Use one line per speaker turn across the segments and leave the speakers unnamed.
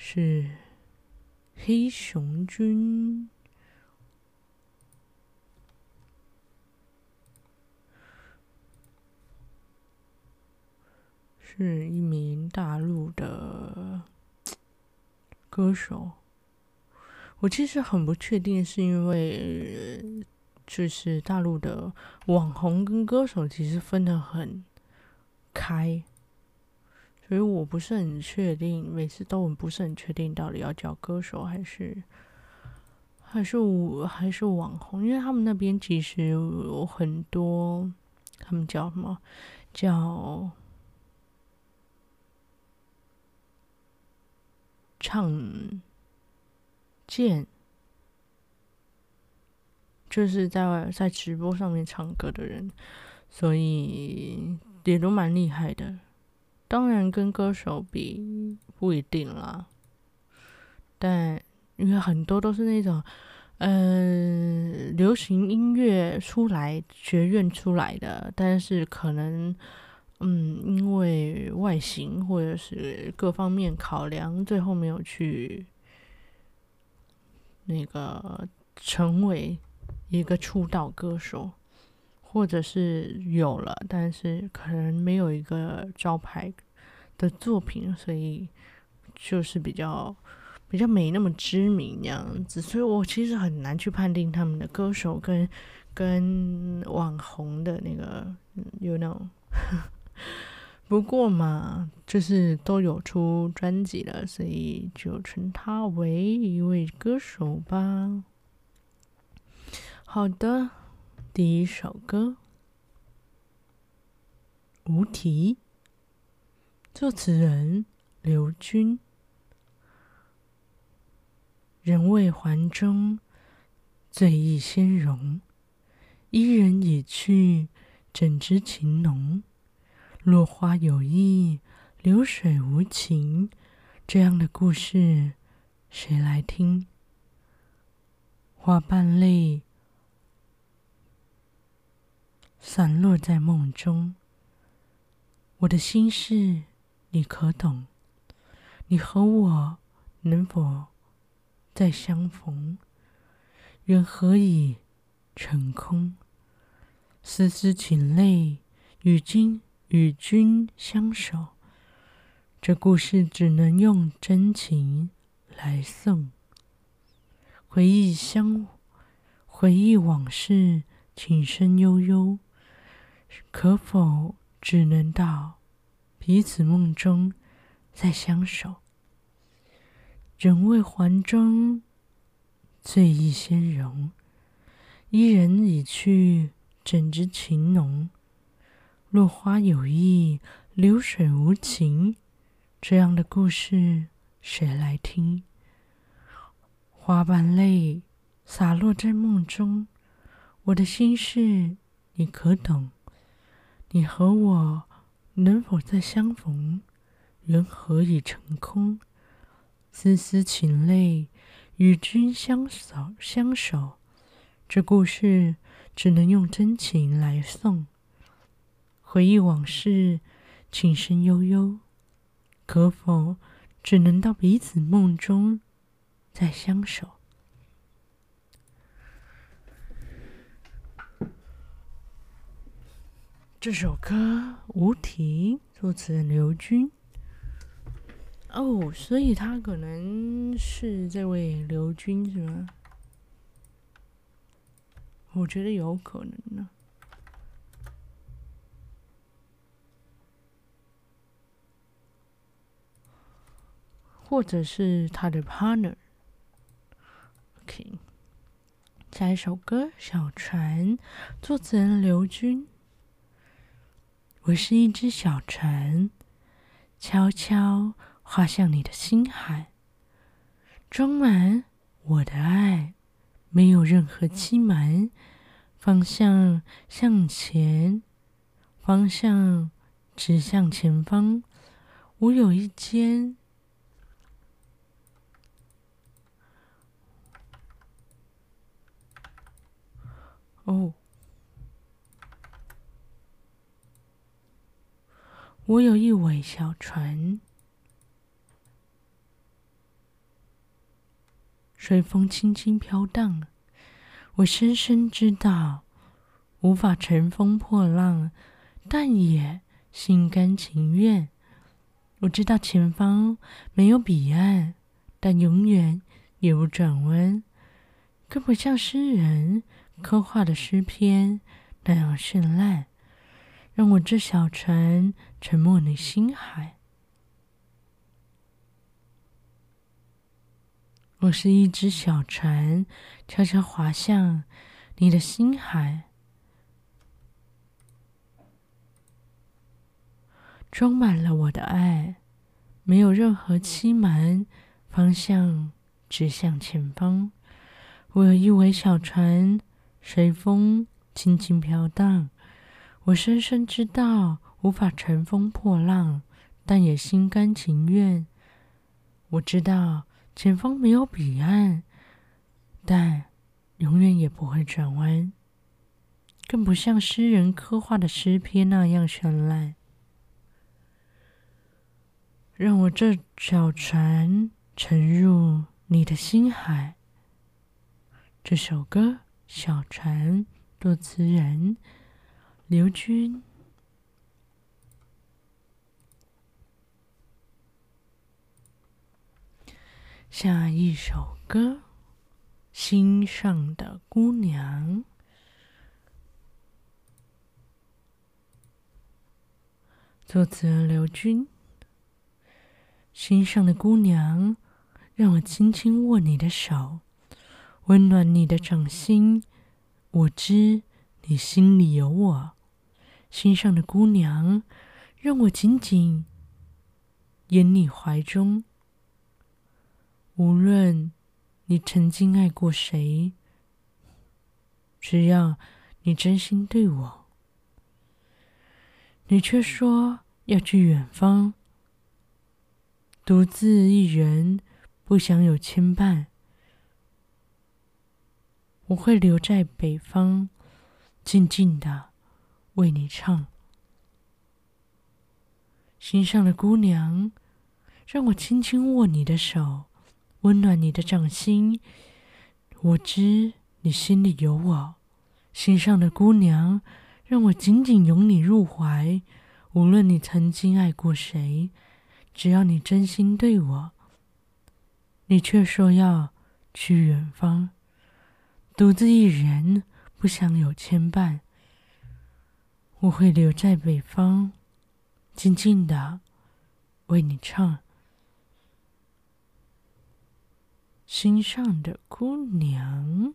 是黑熊君，是一名大陆的歌手。我其实很不确定，是因为就是大陆的网红跟歌手其实分得很开。所以我不是很确定，每次都很不是很确定到底要叫歌手还是还是我还是网红，因为他们那边其实有很多，他们叫什么？叫唱见，就是在在直播上面唱歌的人，所以也都蛮厉害的。当然，跟歌手比不一定啦。但因为很多都是那种，嗯、流行音乐出来学院出来的，但是可能，嗯，因为外形或者是各方面考量，最后没有去那个成为一个出道歌手。或者是有了，但是可能没有一个招牌的作品，所以就是比较比较没那么知名那样子。所以我其实很难去判定他们的歌手跟跟网红的那个有那种。不过嘛，就是都有出专辑了，所以就称他为一位歌手吧。好的。第一首歌《无题》，作词人刘军。人未还中，醉意先融。伊人已去，怎知情浓？落花有意，流水无情。这样的故事，谁来听？花瓣泪。散落在梦中，我的心事你可懂？你和我能否再相逢？缘何已成空？丝丝情泪与君与君相守，这故事只能用真情来送。回忆相回忆往事，情深悠悠。可否只能到彼此梦中再相守？人未还终，醉意先融。伊人已去，怎知情浓？落花有意，流水无情。这样的故事，谁来听？花瓣泪洒落在梦中，我的心事你可懂？你和我能否再相逢？缘何已成空？丝丝情泪与君相守，相守。这故事只能用真情来送。回忆往事，情深悠悠。可否只能到彼此梦中再相守？这首歌《无题》，作词人刘军。哦，所以他可能是这位刘军是吗？我觉得有可能呢，或者是他的 partner。OK，下一首歌《小船》，作词人刘军。我是一只小船，悄悄划向你的心海，装满我的爱，没有任何欺瞒，方向向前，方向指向前方。我有一间，哦，我有一尾小船。随风轻轻飘荡，我深深知道无法乘风破浪，但也心甘情愿。我知道前方没有彼岸，但永远也不转弯，更不像诗人刻画的诗篇那样绚烂。让我这小船沉没你心海。我是一只小船，悄悄划向你的心海，装满了我的爱，没有任何欺瞒，方向指向前方。我有一尾小船，随风轻轻飘荡。我深深知道无法乘风破浪，但也心甘情愿。我知道。前方没有彼岸，但永远也不会转弯，更不像诗人刻画的诗篇那样绚烂。让我这小船沉入你的心海。这首歌《小船》，作词人刘军。下一首歌，《心上的姑娘》，作词刘军。心上的姑娘，让我轻轻握你的手，温暖你的掌心。我知你心里有我。心上的姑娘，让我紧紧掩你怀中。无论你曾经爱过谁，只要你真心对我，你却说要去远方，独自一人，不想有牵绊。我会留在北方，静静的为你唱。心上的姑娘，让我轻轻握你的手。温暖你的掌心，我知你心里有我。心上的姑娘，让我紧紧拥你入怀。无论你曾经爱过谁，只要你真心对我，你却说要去远方，独自一人，不想有牵绊。我会留在北方，静静的为你唱。心上的姑娘，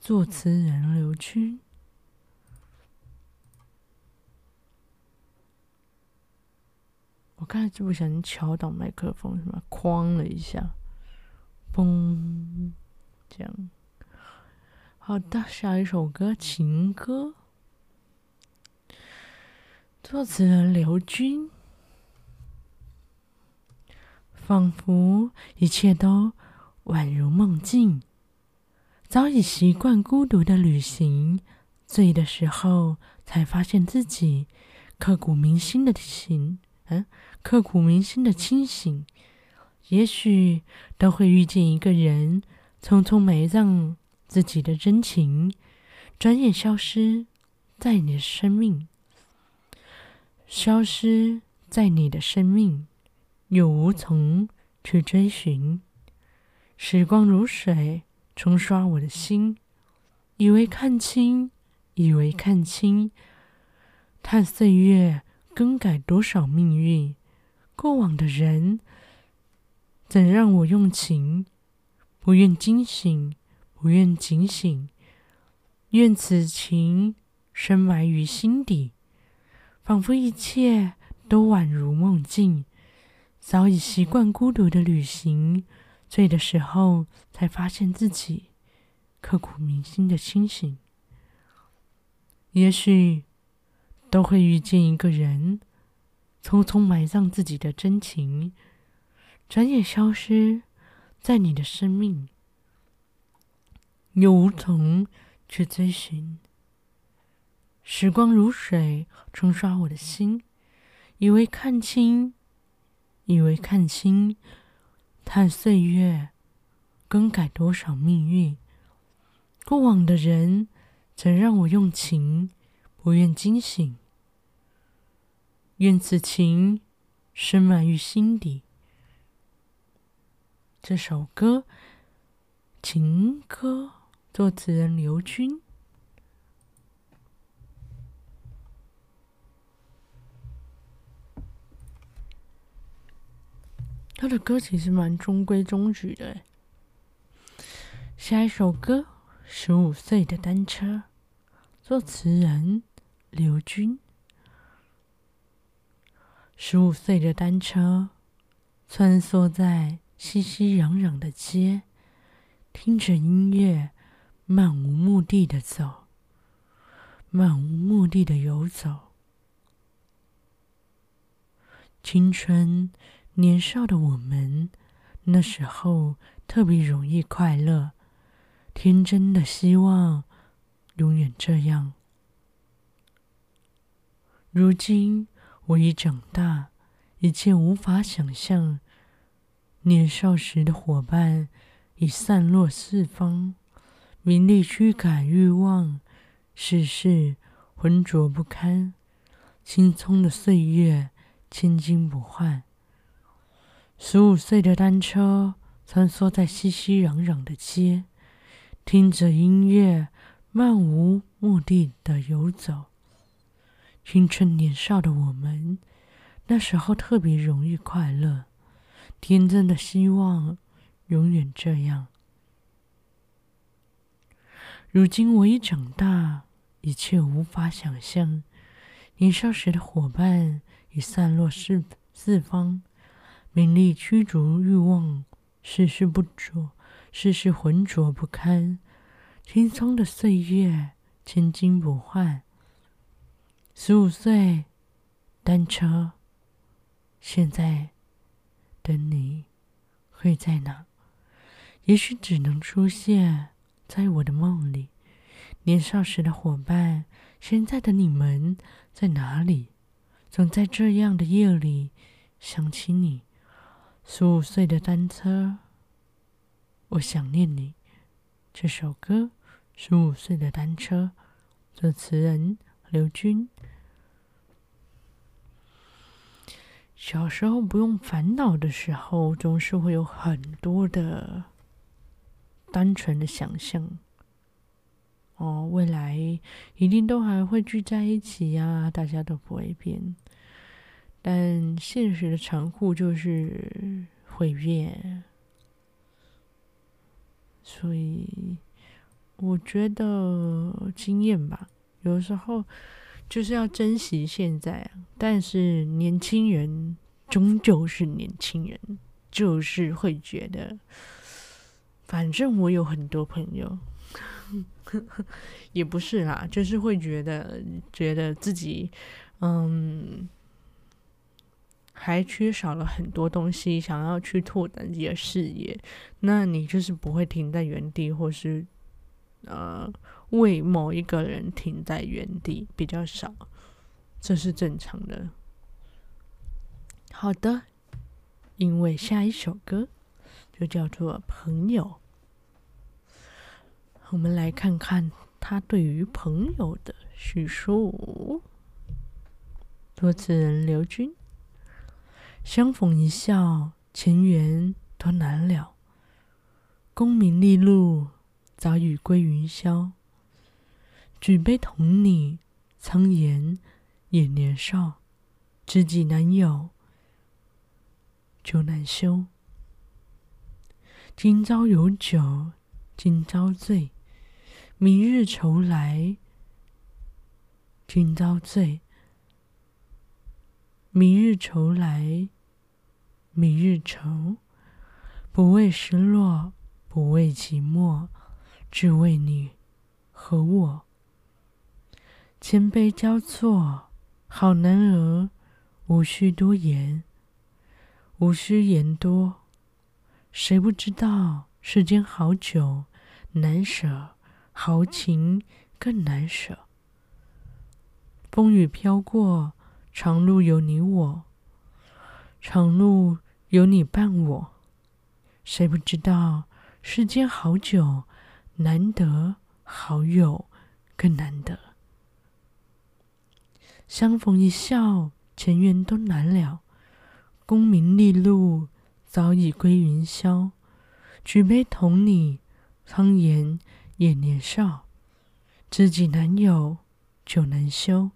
作词人刘军。我刚才就不小心敲到麦克风，什么哐了一下，嘣，这样。好的，下一首歌《情歌》，作词人刘军。仿佛一切都。宛如梦境，早已习惯孤独的旅行。醉的时候，才发现自己刻骨铭心的醒，嗯，刻骨铭心的清醒。也许都会遇见一个人，匆匆埋葬自己的真情，转眼消失在你的生命，消失在你的生命，又无从去追寻。时光如水，冲刷我的心，以为看清，以为看清，叹岁月更改多少命运。过往的人，怎让我用情？不愿惊醒，不愿警醒，愿此情深埋于心底，仿佛一切都宛如梦境。早已习惯孤独的旅行，醉的时候才发现自己刻骨铭心的清醒。也许都会遇见一个人，匆匆埋葬自己的真情，转眼消失在你的生命，又无从去追寻。时光如水冲刷我的心，以为看清，以为看清，叹岁月更改多少命运。过往的人曾让我用情，不愿惊醒。愿此情深埋于心底。这首歌，情歌，作词人刘军。他的歌其实蛮中规中矩的。下一首歌，《十五岁的单车》，作词人刘军。十五岁的单车，穿梭在熙熙攘攘的街，听着音乐，漫无目的的走，漫无目的的游走。青春年少的我们，那时候特别容易快乐，天真的希望永远这样。如今。我已长大，一切无法想象。年少时的伙伴已散落四方，名利驱赶欲望，世事浑浊不堪。青葱的岁月，千金不换。十五岁的单车穿梭在熙熙攘攘的街，听着音乐，漫无目的的游走。青春年少的我们，那时候特别容易快乐，天真的希望永远这样。如今我已长大，一切无法想象。年少时的伙伴已散落四四方，名利驱逐欲望，世事不浊，世事浑浊不堪。青葱的岁月，千金不换。十五岁，单车。现在的你会在哪？也许只能出现在我的梦里。年少时的伙伴，现在的你们在哪里？总在这样的夜里想起你。十五岁的单车，我想念你。这首歌《十五岁的单车》，作词人。刘军，小时候不用烦恼的时候，总是会有很多的单纯的想象。哦，未来一定都还会聚在一起呀，大家都不会变。但现实的残酷就是会变，所以我觉得经验吧。有时候就是要珍惜现在啊，但是年轻人终究是年轻人，就是会觉得，反正我有很多朋友，也不是啦，就是会觉得觉得自己嗯还缺少了很多东西，想要去拓展自己的视野，那你就是不会停在原地，或是呃。为某一个人停在原地比较少，这是正常的。好的，因为下一首歌就叫做《朋友》，我们来看看他对于朋友的叙述。作词人刘军，相逢一笑，前缘多难了。功名利禄，早已归云霄。举杯同你，苍颜也年少，知己难有，酒难休。今朝有酒今朝醉，明日愁来今朝醉。明日愁来明日愁，不为失落，不为寂寞，只为你和我。千杯交错，好男儿，无需多言，无需言多。谁不知道世间好酒难舍，豪情更难舍。风雨飘过，长路有你我，长路有你伴我。谁不知道世间好酒难得，好友更难得。相逢一笑，尘缘都难了。功名利禄早已归云霄。举杯同你，苍颜也年少。知己难有，酒难休。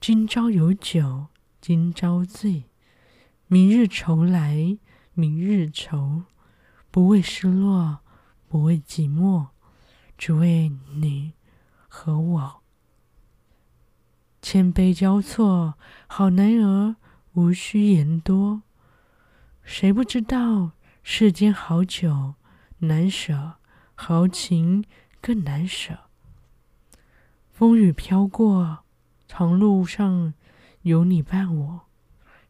今朝有酒今朝醉，明日愁来明日愁。不为失落，不为寂寞，只为你和我。千杯交错，好男儿无需言多。谁不知道世间好酒难舍，豪情更难舍。风雨飘过，长路上有你伴我。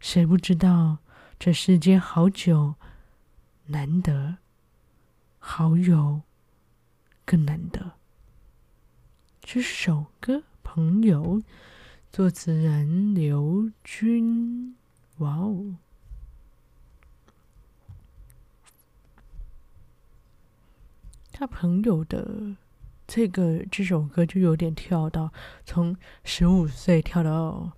谁不知道这世间好酒难得，好友更难得。这首歌，朋友。作词人刘军，哇哦！他朋友的这个这首歌就有点跳到从十五岁跳到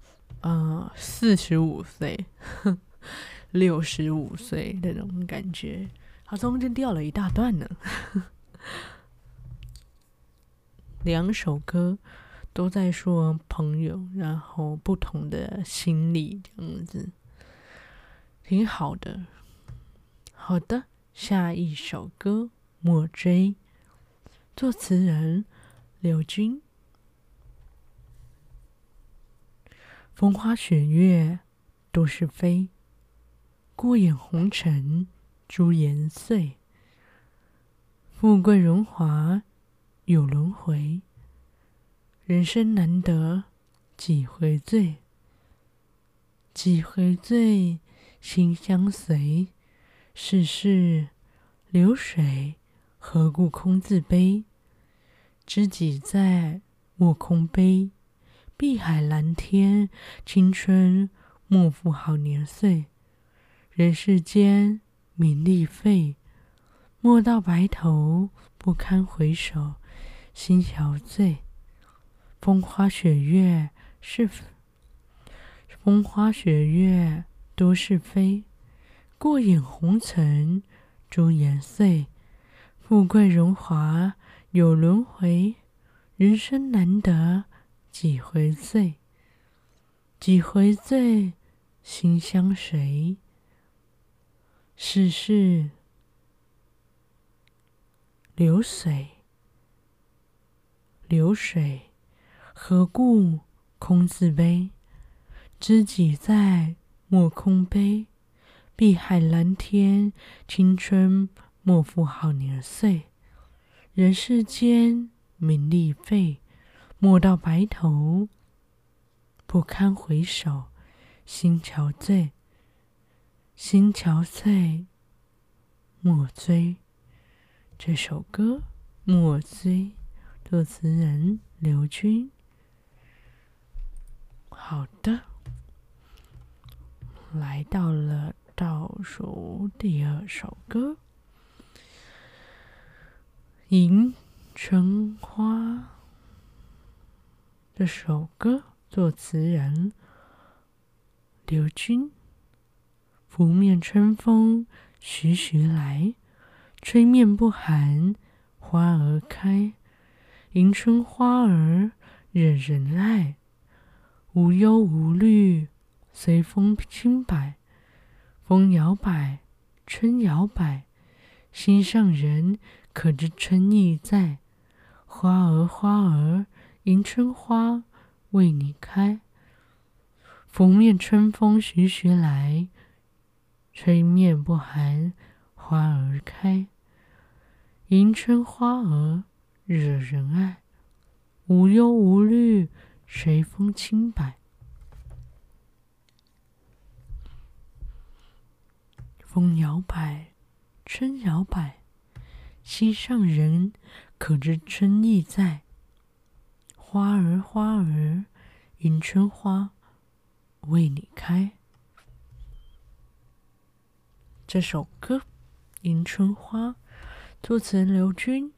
啊四十五岁、六十五岁那种感觉，他中间掉了一大段呢。两首歌。都在说朋友，然后不同的心理这样子，挺好的。好的，下一首歌《莫追》，作词人刘军。风花雪月都是非，过眼红尘朱颜碎。富贵荣华有轮回。人生难得几回醉，几回醉，心相随。世事流水，何故空自悲？知己在，莫空悲。碧海蓝天，青春莫负好年岁。人世间，名利废，莫道白头，不堪回首，心憔悴。风花雪月是风花雪月都是非，过眼红尘朱颜碎。富贵荣华有轮回，人生难得几回醉，几回醉，心相随。世事流水，流水。何故空自悲？知己在，莫空悲。碧海蓝天，青春莫负好年岁。人世间，名利废，莫道白头，不堪回首，心憔悴。心憔悴，莫追。这首歌《莫追》，作词人刘军。好的，来到了倒数第二首歌，《迎春花》。这首歌作词人刘军。拂面春风徐徐来，吹面不寒花儿开。迎春花儿惹人爱。无忧无虑，随风轻摆，风摇摆，春摇摆，心上人可知春意在？花儿花儿，迎春花为你开。拂面春风徐徐来，吹面不寒，花儿开。迎春花儿惹人爱，无忧无虑，随风轻摆。风摇摆，春摇摆，心上人可知春意在？花儿花儿，迎春花，为你开。这首歌《迎春花》。作词人刘军。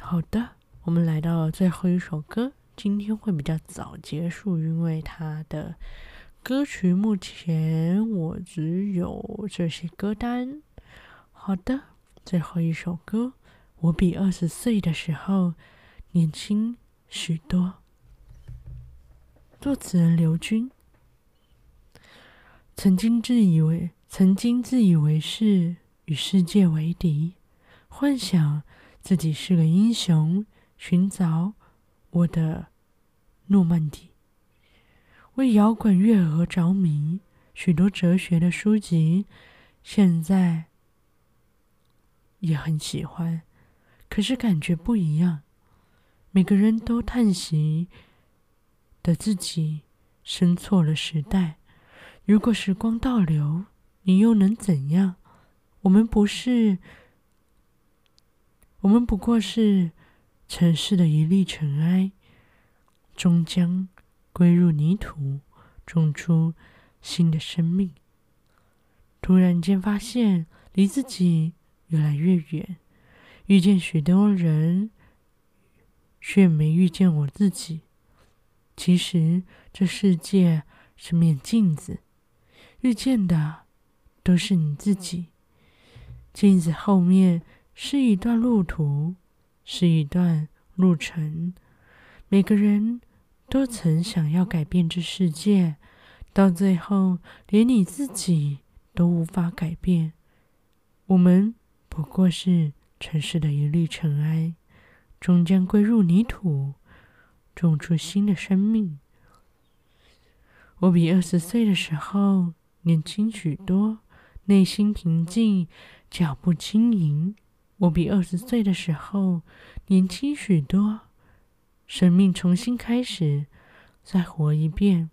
好的，我们来到最后一首歌。今天会比较早结束，因为它的歌曲目前我只有这些歌单。好的，最后一首歌，我比二十岁的时候年轻许多。作词人刘军。曾经自以为。曾经自以为是，与世界为敌，幻想自己是个英雄，寻找我的诺曼底，为摇滚乐而着迷，许多哲学的书籍，现在也很喜欢，可是感觉不一样。每个人都叹息的自己生错了时代，如果时光倒流。你又能怎样？我们不是，我们不过是尘世的一粒尘埃，终将归入泥土，种出新的生命。突然间发现离自己越来越远，遇见许多人，却没遇见我自己。其实这世界是面镜子，遇见的。都是你自己。镜子后面是一段路途，是一段路程。每个人都曾想要改变这世界，到最后连你自己都无法改变。我们不过是尘世的一粒尘埃，终将归入泥土，种出新的生命。我比二十岁的时候年轻许多。内心平静，脚步轻盈。我比二十岁的时候年轻许多。生命重新开始，再活一遍。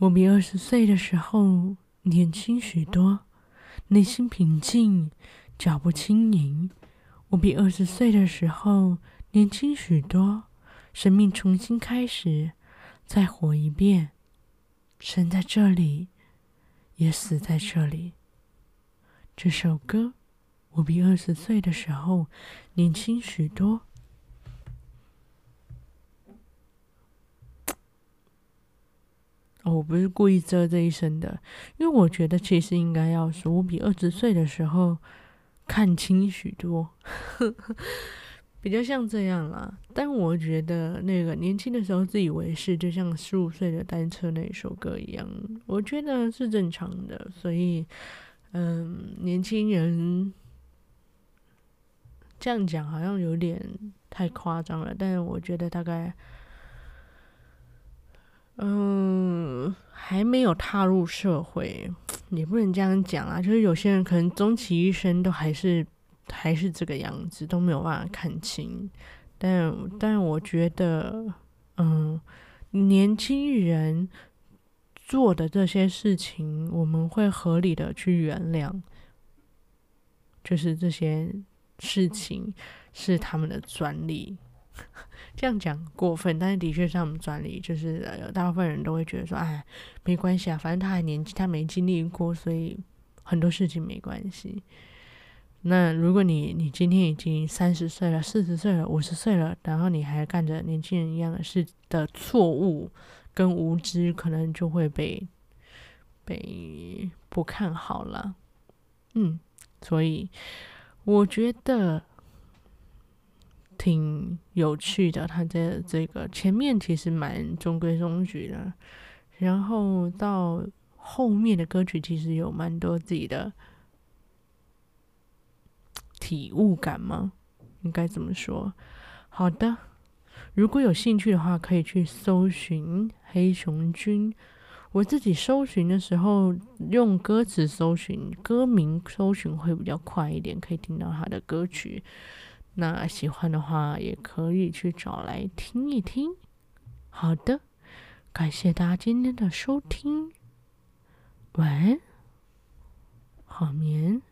我比二十岁的时候年轻许多，内心平静，脚步轻盈。我比二十岁的时候年轻许多。生命重新开始，再活一遍。生在这里。也死在这里。这首歌，我比二十岁的时候年轻许多。我不是故意遮这一身的，因为我觉得其实应该要说，我比二十岁的时候看清许多。比较像这样啦，但我觉得那个年轻的时候自以为是，就像十五岁的单车那一首歌一样，我觉得是正常的。所以，嗯，年轻人这样讲好像有点太夸张了，但是我觉得大概，嗯，还没有踏入社会，也不能这样讲啊。就是有些人可能终其一生都还是。还是这个样子，都没有办法看清。但但我觉得，嗯，年轻人做的这些事情，我们会合理的去原谅。就是这些事情是他们的专利，这样讲过分，但是的确是他们专利。就是有大部分人都会觉得说，哎，没关系啊，反正他还年轻，他没经历过，所以很多事情没关系。那如果你你今天已经三十岁了、四十岁了、五十岁了，然后你还干着年轻人一样的事的错误跟无知，可能就会被被不看好了。嗯，所以我觉得挺有趣的。他的这个前面其实蛮中规中矩的，然后到后面的歌曲其实有蛮多自己的。体悟感吗？应该怎么说？好的，如果有兴趣的话，可以去搜寻黑熊君。我自己搜寻的时候，用歌词搜寻，歌名搜寻会比较快一点，可以听到他的歌曲。那喜欢的话，也可以去找来听一听。好的，感谢大家今天的收听，晚安，好眠。